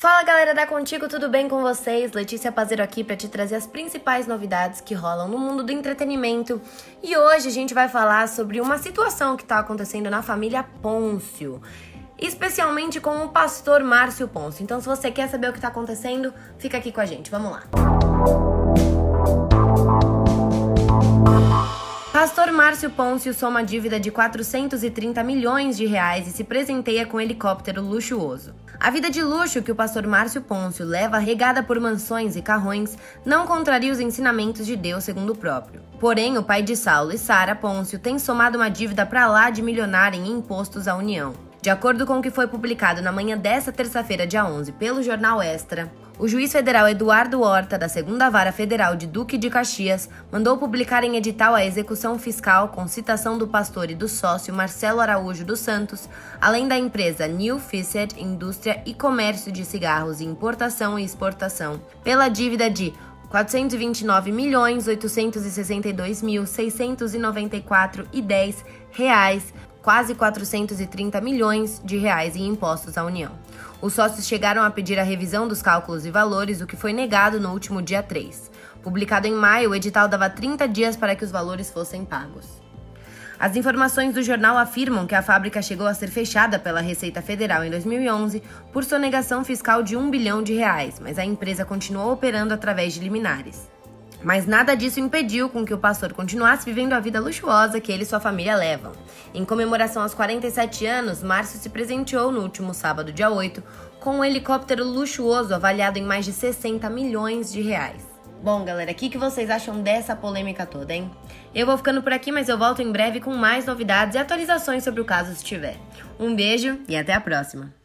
Fala galera da Contigo, tudo bem com vocês? Letícia Pazeiro aqui para te trazer as principais novidades que rolam no mundo do entretenimento. E hoje a gente vai falar sobre uma situação que está acontecendo na família Pôncio, especialmente com o pastor Márcio Pôncio. Então, se você quer saber o que está acontecendo, fica aqui com a gente. Vamos lá. Pastor Márcio Pôncio soma dívida de 430 milhões de reais e se presenteia com um helicóptero luxuoso. A vida de luxo que o pastor Márcio Pôncio leva regada por mansões e carrões não contraria os ensinamentos de Deus segundo o próprio. Porém, o pai de Saulo e Sara Pôncio tem somado uma dívida para lá de milionária em impostos à União. De acordo com o que foi publicado na manhã desta terça-feira, dia 11, pelo jornal Extra, o juiz federal Eduardo Horta, da Segunda Vara Federal de Duque de Caxias, mandou publicar em edital a execução fiscal com citação do pastor e do sócio Marcelo Araújo dos Santos, além da empresa New Fisset Indústria e Comércio de Cigarros e Importação e Exportação, pela dívida de 429 milhões 862 mil 694 e 10 reais quase 430 milhões de reais em impostos à União. Os sócios chegaram a pedir a revisão dos cálculos e valores, o que foi negado no último dia 3. Publicado em maio, o edital dava 30 dias para que os valores fossem pagos. As informações do jornal afirmam que a fábrica chegou a ser fechada pela Receita Federal em 2011 por sonegação fiscal de 1 bilhão de reais, mas a empresa continuou operando através de liminares. Mas nada disso impediu com que o pastor continuasse vivendo a vida luxuosa que ele e sua família levam. Em comemoração aos 47 anos, Márcio se presenteou no último sábado, dia 8, com um helicóptero luxuoso avaliado em mais de 60 milhões de reais. Bom, galera, o que, que vocês acham dessa polêmica toda, hein? Eu vou ficando por aqui, mas eu volto em breve com mais novidades e atualizações sobre o caso se tiver. Um beijo e até a próxima!